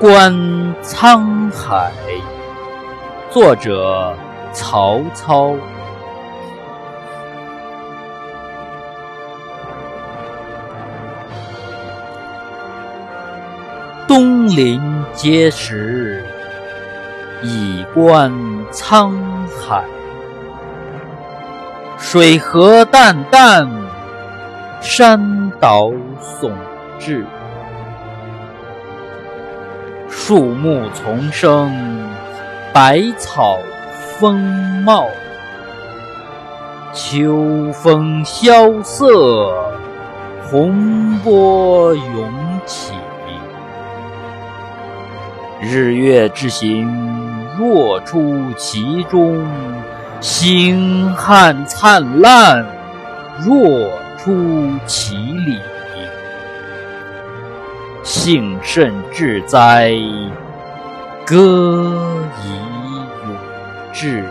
观沧海，作者曹操。东临碣石，以观沧海。水何澹澹，山岛竦峙。树木丛生，百草丰茂。秋风萧瑟，洪波涌起。日月之行，若出其中；星汉灿烂，若出其里。幸甚至哉，歌以咏志。